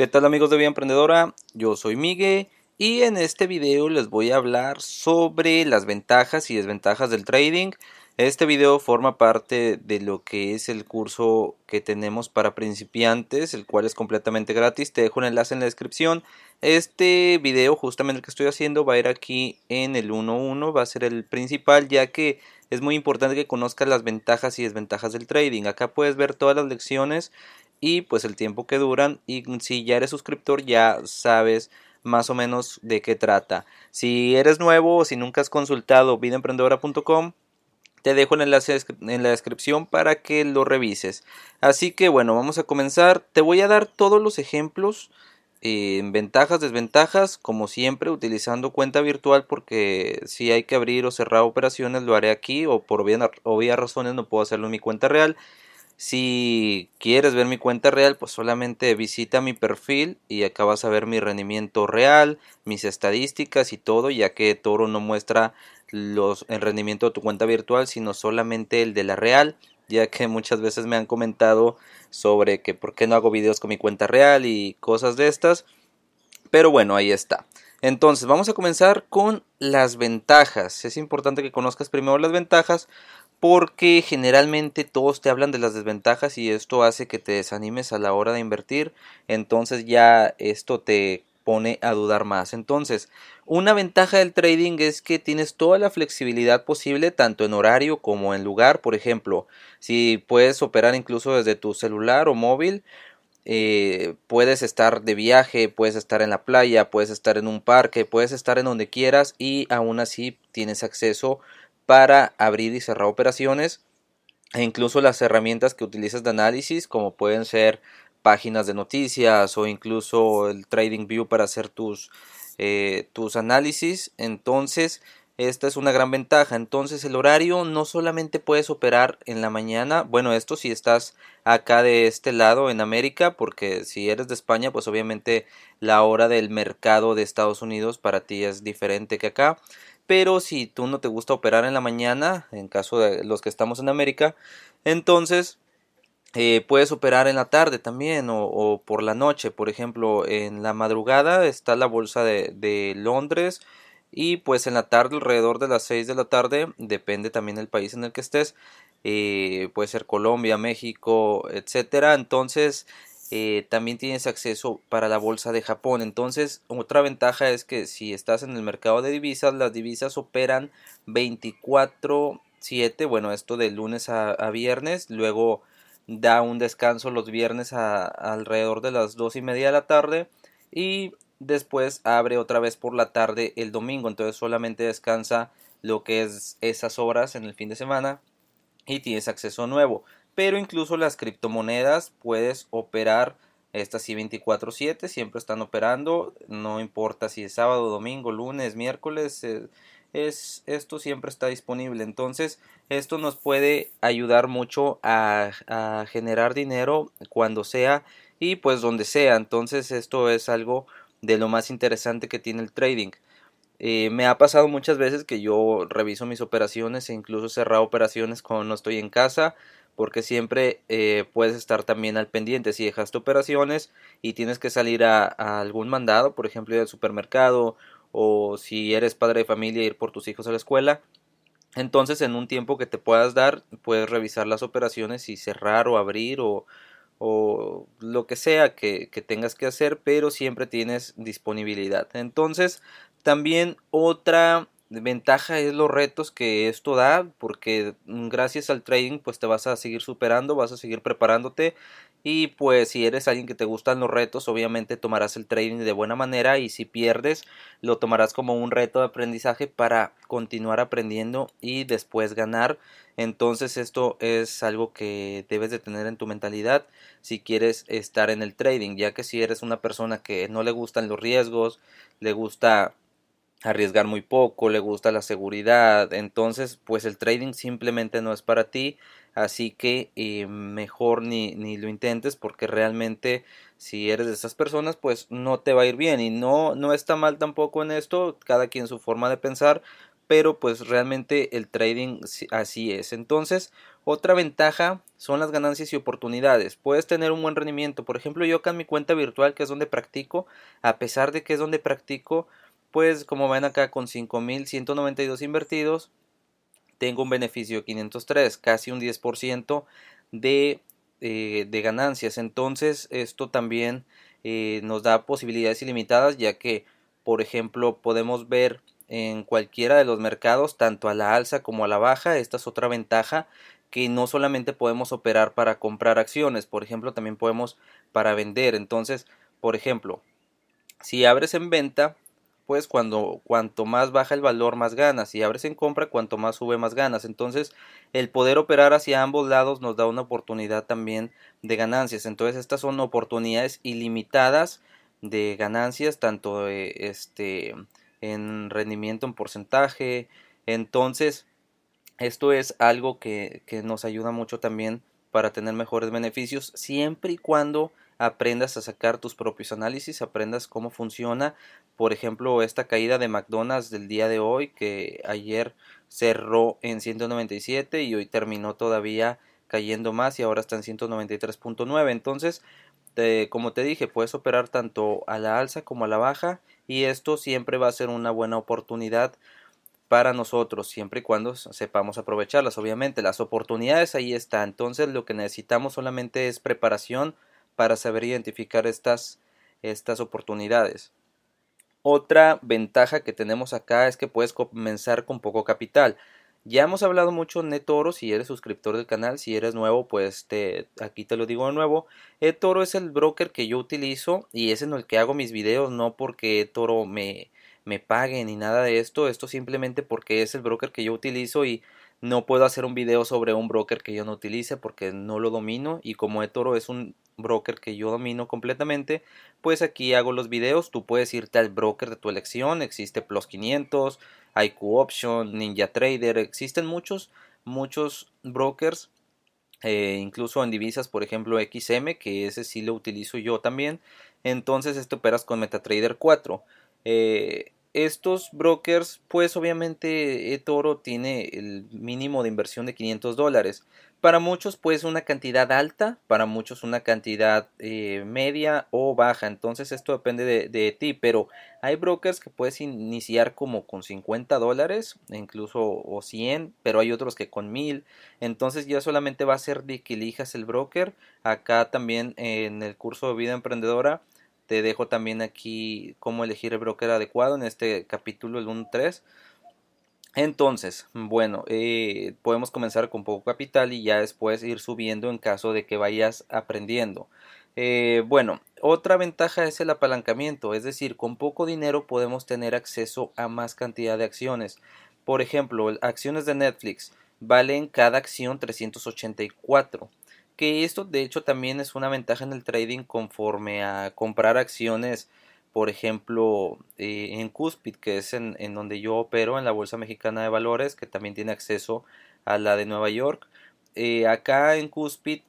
¿Qué tal amigos de Vida Emprendedora? Yo soy Miguel y en este video les voy a hablar sobre las ventajas y desventajas del trading. Este video forma parte de lo que es el curso que tenemos para principiantes, el cual es completamente gratis. Te dejo un enlace en la descripción. Este video, justamente el que estoy haciendo, va a ir aquí en el 1.1, va a ser el principal, ya que es muy importante que conozcas las ventajas y desventajas del trading. Acá puedes ver todas las lecciones y pues el tiempo que duran y si ya eres suscriptor ya sabes más o menos de qué trata. Si eres nuevo o si nunca has consultado vidaemprendedora.com te dejo el enlace en la descripción para que lo revises. Así que bueno, vamos a comenzar. Te voy a dar todos los ejemplos en eh, ventajas, desventajas, como siempre utilizando cuenta virtual porque si hay que abrir o cerrar operaciones lo haré aquí o por obvias razones no puedo hacerlo en mi cuenta real. Si quieres ver mi cuenta real, pues solamente visita mi perfil y acá vas a ver mi rendimiento real, mis estadísticas y todo, ya que Toro no muestra los, el rendimiento de tu cuenta virtual, sino solamente el de la real, ya que muchas veces me han comentado sobre que por qué no hago videos con mi cuenta real y cosas de estas. Pero bueno, ahí está. Entonces, vamos a comenzar con las ventajas. Es importante que conozcas primero las ventajas porque generalmente todos te hablan de las desventajas y esto hace que te desanimes a la hora de invertir, entonces ya esto te pone a dudar más. Entonces, una ventaja del trading es que tienes toda la flexibilidad posible tanto en horario como en lugar, por ejemplo, si puedes operar incluso desde tu celular o móvil, eh, puedes estar de viaje, puedes estar en la playa, puedes estar en un parque, puedes estar en donde quieras y aún así tienes acceso para abrir y cerrar operaciones e incluso las herramientas que utilizas de análisis como pueden ser páginas de noticias o incluso el trading view para hacer tus, eh, tus análisis. Entonces esta es una gran ventaja. Entonces el horario no solamente puedes operar en la mañana bueno esto si estás acá de este lado en América porque si eres de España pues obviamente la hora del mercado de Estados Unidos para ti es diferente que acá pero si tú no te gusta operar en la mañana, en caso de los que estamos en América, entonces eh, puedes operar en la tarde también o, por la noche. Por ejemplo, en la madrugada está la bolsa de, Londres y pues en la tarde, alrededor de las 6 de la tarde, depende también del país en el que estés, eh, puede ser Colombia, México, etcétera. Entonces eh, también tienes acceso para la bolsa de Japón. Entonces, otra ventaja es que si estás en el mercado de divisas, las divisas operan 24/7, bueno, esto de lunes a, viernes, luego da un descanso los viernes a, alrededor de las dos y media de la tarde y después abre otra vez por la tarde el domingo, entonces solamente descansa lo que es esas horas en el fin de semana y tienes acceso nuevo pero incluso las criptomonedas puedes operar estas sí 24/7, siempre están operando, no importa si es sábado, domingo, lunes, miércoles, eh, es, esto siempre está disponible. Entonces, esto nos puede ayudar mucho a, generar dinero cuando sea y pues donde sea. Entonces, esto es algo de lo más interesante que tiene el trading. Eh, me ha pasado muchas veces que yo reviso mis operaciones e incluso cerrar operaciones cuando no estoy en casa porque siempre eh, puedes estar también al pendiente si dejaste operaciones y tienes que salir a, algún mandado, por ejemplo ir al supermercado o si eres padre de familia ir por tus hijos a la escuela. Entonces en un tiempo que te puedas dar puedes revisar las operaciones y cerrar o abrir o, o lo que sea que, que tengas que hacer, pero siempre tienes disponibilidad. Entonces también otra ventaja es los retos que esto da porque gracias al trading pues te vas a seguir superando, vas a seguir preparándote y pues si eres alguien que te gustan los retos obviamente tomarás el trading de buena manera y si pierdes lo tomarás como un reto de aprendizaje para continuar aprendiendo y después ganar. Entonces esto es algo que debes de tener en tu mentalidad si quieres estar en el trading ya que si eres una persona que no le gustan los riesgos le gusta arriesgar muy poco, le gusta la seguridad, entonces pues el trading simplemente no es para ti, así que eh, mejor ni, ni lo intentes porque realmente si eres de esas personas pues no te va a ir bien y no, no está mal tampoco en esto, cada quien su forma de pensar, pero pues realmente el trading así es. Entonces, otra ventaja son las ganancias y oportunidades. Puedes tener un buen rendimiento. Por ejemplo, yo acá en mi cuenta virtual, que es donde practico, a pesar de que es donde practico, pues como ven acá con 5.192 invertidos, tengo un beneficio de 503, casi un 10% de, eh, de ganancias. Entonces, esto también eh, nos da posibilidades ilimitadas, ya que, por ejemplo, podemos ver en cualquiera de los mercados, tanto a la alza como a la baja. Esta es otra ventaja que no solamente podemos operar para comprar acciones, por ejemplo, también podemos para vender. Entonces, por ejemplo, si abres en venta, pues cuando cuanto más baja el valor más ganas si abres en compra cuanto más sube más ganas. Entonces el poder operar hacia ambos lados nos da una oportunidad también de ganancias. Entonces estas son oportunidades ilimitadas de ganancias tanto este en rendimiento en porcentaje. Entonces esto es algo que, que nos ayuda mucho también para tener mejores beneficios siempre y cuando aprendas a sacar tus propios análisis, aprendas cómo funciona, por ejemplo, esta caída de McDonald's del día de hoy, que ayer cerró en 197 y hoy terminó todavía cayendo más y ahora está en 193.9. Entonces, como te dije, puedes operar tanto a la alza como a la baja y esto siempre va a ser una buena oportunidad para nosotros, siempre y cuando sepamos aprovecharlas. Obviamente, las oportunidades ahí están. Entonces, lo que necesitamos solamente es preparación, para saber identificar estas, estas oportunidades. Otra ventaja que tenemos acá es que puedes comenzar con poco capital. Ya hemos hablado mucho de eToro, si eres suscriptor del canal, si eres nuevo, pues te, aquí te lo digo de nuevo. eToro es el broker que yo utilizo y es en el que hago mis videos, no porque eToro me, me pague ni nada de esto, esto simplemente porque es el broker que yo utilizo y no puedo hacer un video sobre un broker que yo no utilice porque no lo domino y como eToro es un broker que yo domino completamente, pues aquí hago los videos, tú puedes irte al broker de tu elección, existe Plus 500, IQ Option, Ninja Trader, existen muchos, muchos brokers, eh, incluso en divisas, por ejemplo XM, que ese sí lo utilizo yo también, entonces este operas con MetaTrader 4. Eh, estos brokers, pues obviamente eToro tiene el mínimo de inversión de 500 dólares. Para muchos pues una cantidad alta, para muchos una cantidad eh, media o baja. Entonces esto depende de, ti, pero hay brokers que puedes iniciar como con 50 dólares, incluso o 100, pero hay otros que con 1000. Entonces ya solamente va a ser de que elijas el broker. Acá también en el curso de vida emprendedora te dejo también aquí cómo elegir el broker adecuado en este capítulo, el 1.3. Entonces, bueno, eh, podemos comenzar con poco capital y ya después ir subiendo en caso de que vayas aprendiendo. Eh, bueno, otra ventaja es el apalancamiento, es decir, con poco dinero podemos tener acceso a más cantidad de acciones. Por ejemplo, acciones de Netflix valen cada acción 384 que esto de hecho también es una ventaja en el trading conforme a comprar acciones por ejemplo eh, en Cuspid que es en, donde yo opero en la bolsa mexicana de valores que también tiene acceso a la de Nueva York. Eh, acá en Cuspid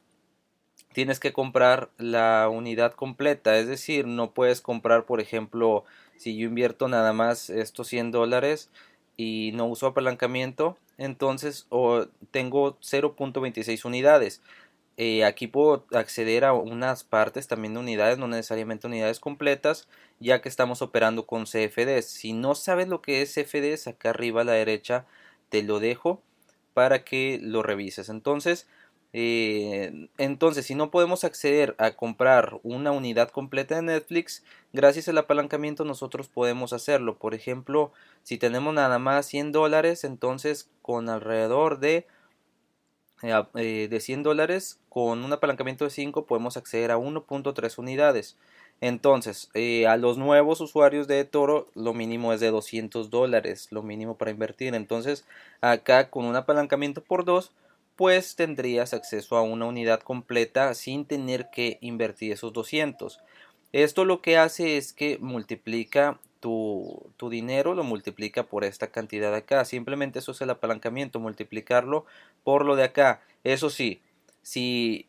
tienes que comprar la unidad completa es decir no puedes comprar por ejemplo si yo invierto nada más estos 100 dólares y no uso apalancamiento entonces tengo 0.26 unidades eh, aquí puedo acceder a unas partes también de unidades, no necesariamente unidades completas, ya que estamos operando con CFDs. Si no sabes lo que es CFDs, acá arriba a la derecha te lo dejo para que lo revises. Entonces, eh, entonces, si no podemos acceder a comprar una unidad completa de Netflix, gracias al apalancamiento nosotros podemos hacerlo. Por ejemplo, si tenemos nada más 100 dólares, entonces con alrededor de eh, eh, de 100 dólares con un apalancamiento de 5 podemos acceder a 1.3 unidades. Entonces eh, a los nuevos usuarios de Toro lo mínimo es de 200 dólares lo mínimo para invertir. Entonces acá con un apalancamiento por 2 pues tendrías acceso a una unidad completa sin tener que invertir esos 200 esto lo que hace es que multiplica tu, tu, dinero lo multiplica por esta cantidad de acá. Simplemente eso es el apalancamiento, multiplicarlo por lo de acá. Eso sí, si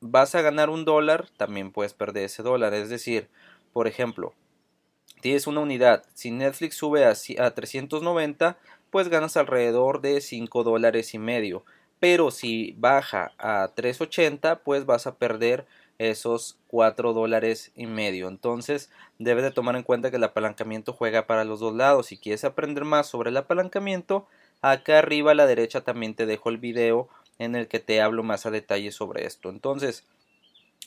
vas a ganar un dólar, también puedes perder ese dólar. Es decir, por ejemplo, tienes una unidad. Si Netflix sube a, a 390, pues ganas alrededor de 5 dólares y medio. Pero si baja a 3.80, pues vas a perder esos 4 dólares y medio. Entonces debes de tomar en cuenta que el apalancamiento juega para los dos lados. Si quieres aprender más sobre el apalancamiento, acá arriba a la derecha también te dejo el video en el que te hablo más a detalle sobre esto. Entonces,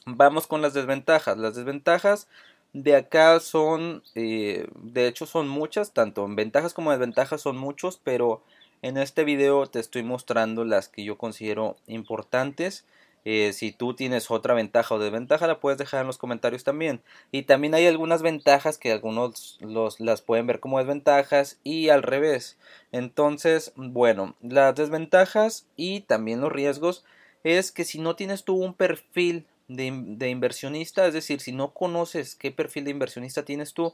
vamos con las desventajas. Las desventajas de acá son, eh, de hecho son muchas, tanto en ventajas como desventajas son muchos, pero en este video te estoy mostrando las que yo considero importantes. Eh, si tú tienes otra ventaja o desventaja, la puedes dejar en los comentarios también. Y también hay algunas ventajas que algunos los, las pueden ver como desventajas y al revés. Entonces, bueno, las desventajas y también los riesgos es que si no tienes tú un perfil de, de inversionista, es decir, si no conoces qué perfil de inversionista tienes tú,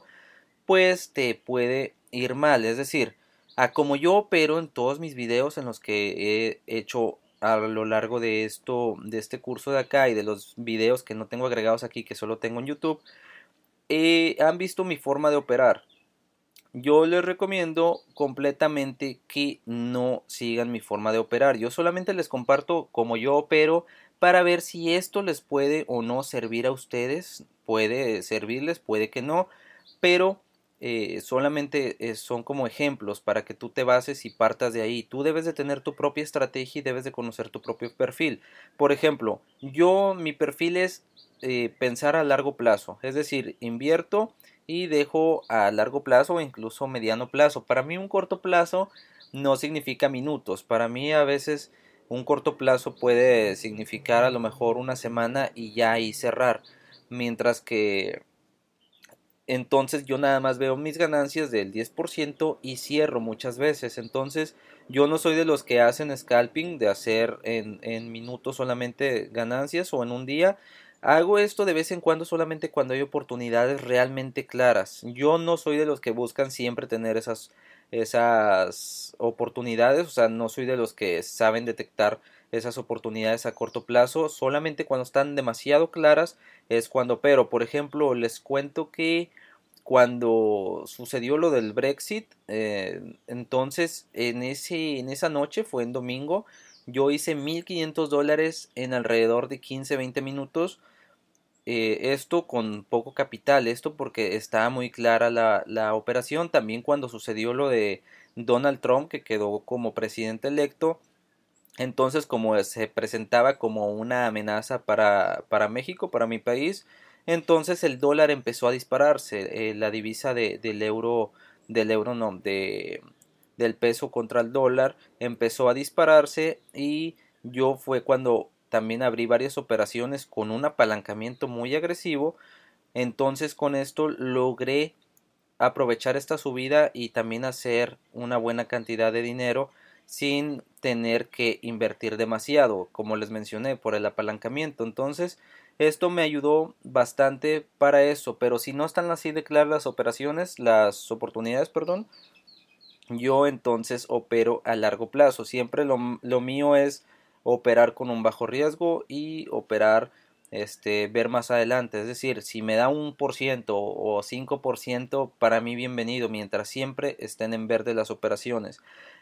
pues te puede ir mal. Es decir, a como yo opero en todos mis videos en los que he hecho a lo largo de esto, de este curso de acá y de los videos que no tengo agregados aquí, que solo tengo en YouTube, eh, han visto mi forma de operar. Yo les recomiendo completamente que no sigan mi forma de operar. Yo solamente les comparto cómo yo opero para ver si esto les puede o no servir a ustedes. Puede servirles, puede que no, pero eh, solamente eh, son como ejemplos para que tú te bases y partas de ahí. Tú debes de tener tu propia estrategia y debes de conocer tu propio perfil. Por ejemplo, yo mi perfil es eh, pensar a largo plazo, es decir, invierto y dejo a largo plazo o incluso mediano plazo. Para mí un corto plazo no significa minutos, para mí a veces un corto plazo puede significar a lo mejor una semana y ya ahí cerrar, mientras que entonces yo nada más veo mis ganancias del 10% y cierro muchas veces. Entonces yo no soy de los que hacen scalping, de hacer en, en, minutos solamente ganancias o en un día. Hago esto de vez en cuando solamente cuando hay oportunidades realmente claras. Yo no soy de los que buscan siempre tener esas, esas oportunidades, o sea, no soy de los que saben detectar esas oportunidades a corto plazo. Solamente cuando están demasiado claras es cuando, pero por ejemplo, les cuento que cuando sucedió lo del Brexit, eh, entonces en, ese, en esa noche, fue en domingo, yo hice 1500 dólares en alrededor de 15-20 minutos. Eh, esto con poco capital, esto porque estaba muy clara la, la operación. También cuando sucedió lo de Donald Trump, que quedó como presidente electo, entonces, como se presentaba como una amenaza para, para México, para mi país, entonces el dólar empezó a dispararse, eh, la divisa de, del euro, del euro no, de, del peso contra el dólar empezó a dispararse y yo fue cuando también abrí varias operaciones con un apalancamiento muy agresivo, entonces con esto logré aprovechar esta subida y también hacer una buena cantidad de dinero sin tener que invertir demasiado, como les mencioné, por el apalancamiento. Entonces, esto me ayudó bastante para eso, pero si no están así de claras las operaciones, las oportunidades, perdón, yo entonces opero a largo plazo. Siempre lo, lo mío es operar con un bajo riesgo y operar este, ver más adelante. Es decir, si me da un por ciento o cinco por ciento, para mí bienvenido, mientras siempre estén en verde las operaciones.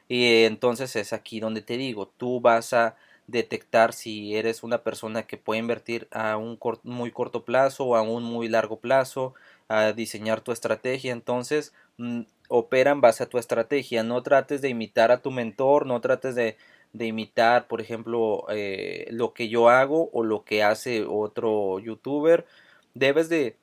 Y entonces es aquí donde te digo, tú vas a detectar si eres una persona que puede invertir a un muy corto plazo o a un muy largo plazo, a diseñar tu estrategia. Entonces, mm, opera en base a tu estrategia. No trates de imitar a tu mentor, no trates de, de imitar, por ejemplo, eh, lo que yo hago o lo que hace otro youtuber. Debes de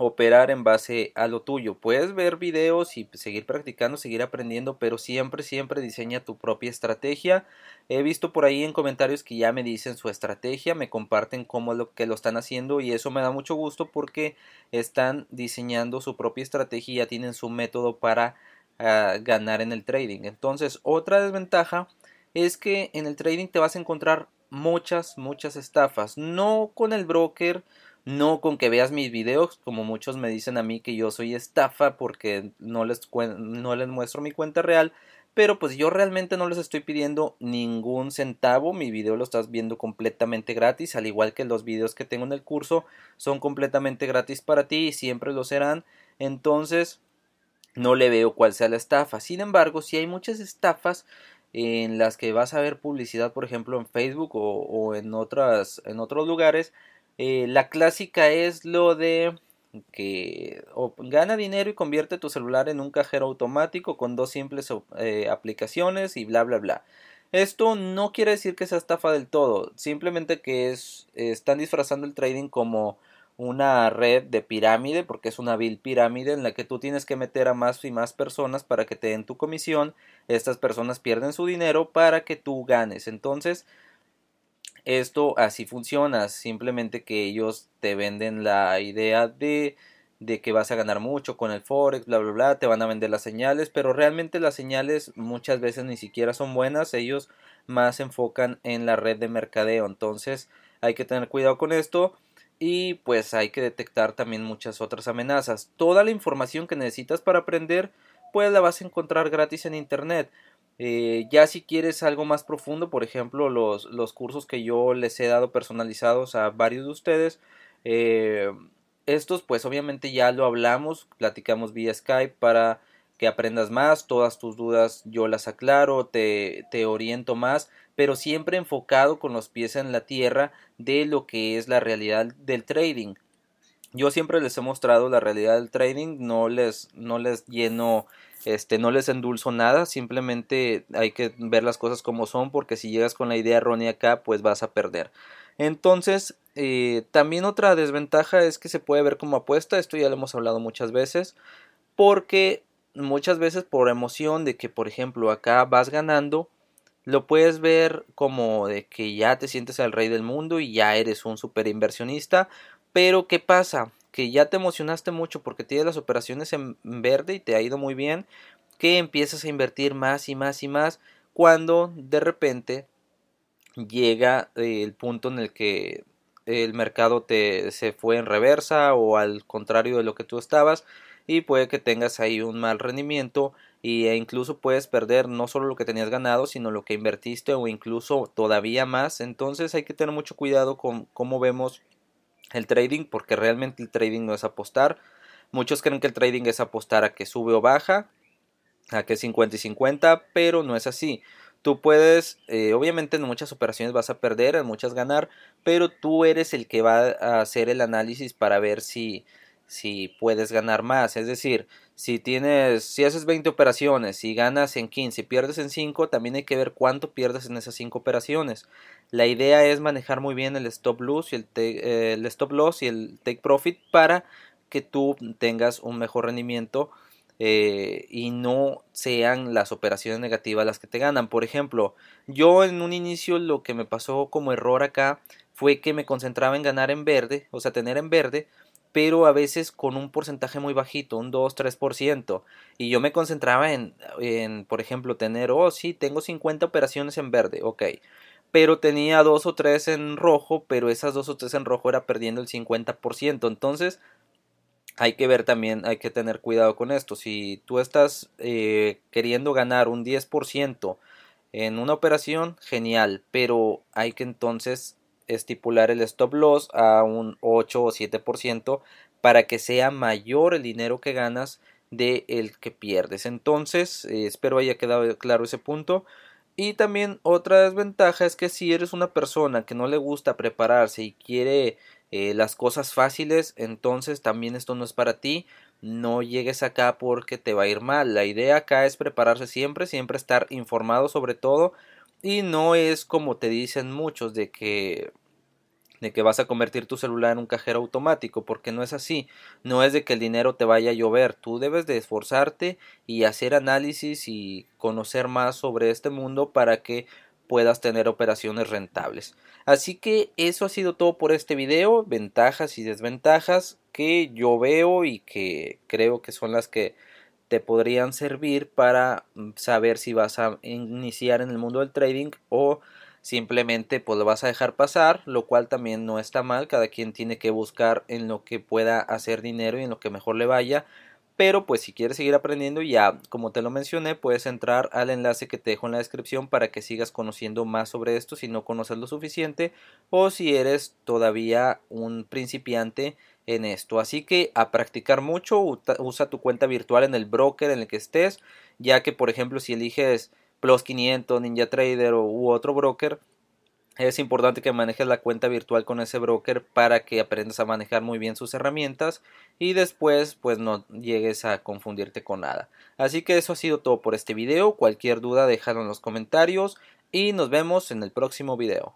operar en base a lo tuyo. Puedes ver videos y seguir practicando, seguir aprendiendo, pero siempre, siempre diseña tu propia estrategia. He visto por ahí en comentarios que ya me dicen su estrategia, me comparten cómo lo que lo están haciendo y eso me da mucho gusto porque están diseñando su propia estrategia tienen su método para ah, ganar en el trading. Entonces, otra desventaja es que en el trading te vas a encontrar muchas, muchas estafas. No con el broker, no con que veas mis videos, como muchos me dicen a mí que yo soy estafa porque no les, no les muestro mi cuenta real, pero pues yo realmente no les estoy pidiendo ningún centavo, mi video lo estás viendo completamente gratis, al igual que los videos que tengo en el curso son completamente gratis para ti y siempre lo serán, entonces no le veo cuál sea la estafa. Sin embargo, si hay muchas estafas en las que vas a ver publicidad, por ejemplo, en Facebook o, en, otras, en otros lugares, eh, la clásica es lo de que gana dinero y convierte tu celular en un cajero automático con dos simples eh, aplicaciones y bla bla bla. Esto no quiere decir que sea estafa del todo, simplemente que es, están disfrazando el trading como una red de pirámide, porque es una vil pirámide en la que tú tienes que meter a más y más personas para que te den tu comisión. Estas personas pierden su dinero para que tú ganes. Entonces, esto así funciona, simplemente que ellos te venden la idea de, de que vas a ganar mucho con el forex, bla bla bla, te van a vender las señales, pero realmente las señales muchas veces ni siquiera son buenas, ellos más se enfocan en la red de mercadeo, entonces hay que tener cuidado con esto y pues hay que detectar también muchas otras amenazas. Toda la información que necesitas para aprender pues la vas a encontrar gratis en internet. Eh, ya si quieres algo más profundo, por ejemplo, los, los, cursos que yo les he dado personalizados a varios de ustedes, eh, estos pues obviamente ya lo hablamos, platicamos vía Skype para que aprendas más, todas tus dudas yo las aclaro, te, te oriento más, pero siempre enfocado con los pies en la tierra de lo que es la realidad del trading. Yo siempre les he mostrado la realidad del trading, no les, no les lleno este, no les endulzo nada, simplemente hay que ver las cosas como son porque si llegas con la idea errónea acá pues vas a perder. Entonces, eh, también otra desventaja es que se puede ver como apuesta, esto ya lo hemos hablado muchas veces, porque muchas veces por emoción de que por ejemplo acá vas ganando, lo puedes ver como de que ya te sientes el rey del mundo y ya eres un super inversionista, pero ¿qué pasa? que ya te emocionaste mucho porque tienes las operaciones en verde y te ha ido muy bien, que empiezas a invertir más y más y más cuando de repente llega el punto en el que el mercado te se fue en reversa o al contrario de lo que tú estabas y puede que tengas ahí un mal rendimiento e incluso puedes perder no solo lo que tenías ganado sino lo que invertiste o incluso todavía más entonces hay que tener mucho cuidado con cómo vemos el trading porque realmente el trading no es apostar. Muchos creen que el trading es apostar a que sube o baja, a que es 50 y 50, pero no es así. Tú puedes, eh, obviamente en muchas operaciones vas a perder, en muchas ganar, pero tú eres el que va a hacer el análisis para ver si, si puedes ganar más. Es decir, si tienes, si haces 20 operaciones y ganas en 15 y pierdes en 5, también hay que ver cuánto pierdes en esas 5 operaciones. La idea es manejar muy bien el stop loss y el, eh, el stop loss y el take profit para que tú tengas un mejor rendimiento eh, y no sean las operaciones negativas las que te ganan. Por ejemplo, yo en un inicio lo que me pasó como error acá fue que me concentraba en ganar en verde, o sea, tener en verde, pero a veces con un porcentaje muy bajito, un 2-3%. Y yo me concentraba en, en, por ejemplo, tener, oh, sí, tengo 50 operaciones en verde, ok. Pero tenía dos o tres en rojo, pero esas dos o tres en rojo era perdiendo el 50%. Entonces, hay que ver también, hay que tener cuidado con esto. Si tú estás eh, queriendo ganar un 10% en una operación, genial, pero hay que entonces estipular el stop loss a un 8 o 7% para que sea mayor el dinero que ganas de el que pierdes. Entonces, eh, espero haya quedado claro ese punto. Y también otra desventaja es que si eres una persona que no le gusta prepararse y quiere eh, las cosas fáciles, entonces también esto no es para ti. No llegues acá porque te va a ir mal. La idea acá es prepararse siempre, siempre estar informado sobre todo y no es como te dicen muchos de que de que vas a convertir tu celular en un cajero automático, porque no es así, no es de que el dinero te vaya a llover, tú debes de esforzarte y hacer análisis y conocer más sobre este mundo para que puedas tener operaciones rentables. Así que eso ha sido todo por este video, ventajas y desventajas que yo veo y que creo que son las que te podrían servir para mm, saber si vas a iniciar en el mundo del trading o simplemente pues lo vas a dejar pasar, lo cual también no está mal, cada quien tiene que buscar en lo que pueda hacer dinero y en lo que mejor le vaya, pero pues si quieres seguir aprendiendo ya como te lo mencioné puedes entrar al enlace que te dejo en la descripción para que sigas conociendo más sobre esto si no conoces lo suficiente o si eres todavía un principiante en esto. Así que a practicar mucho, usa tu cuenta virtual en el broker en el que estés, ya que por ejemplo si eliges Plus 500, NinjaTrader u otro broker, es importante que manejes la cuenta virtual con ese broker para que aprendas a manejar muy bien sus herramientas y después pues no llegues a confundirte con nada. Así que eso ha sido todo por este video. Cualquier duda déjalo en los comentarios y nos vemos en el próximo video.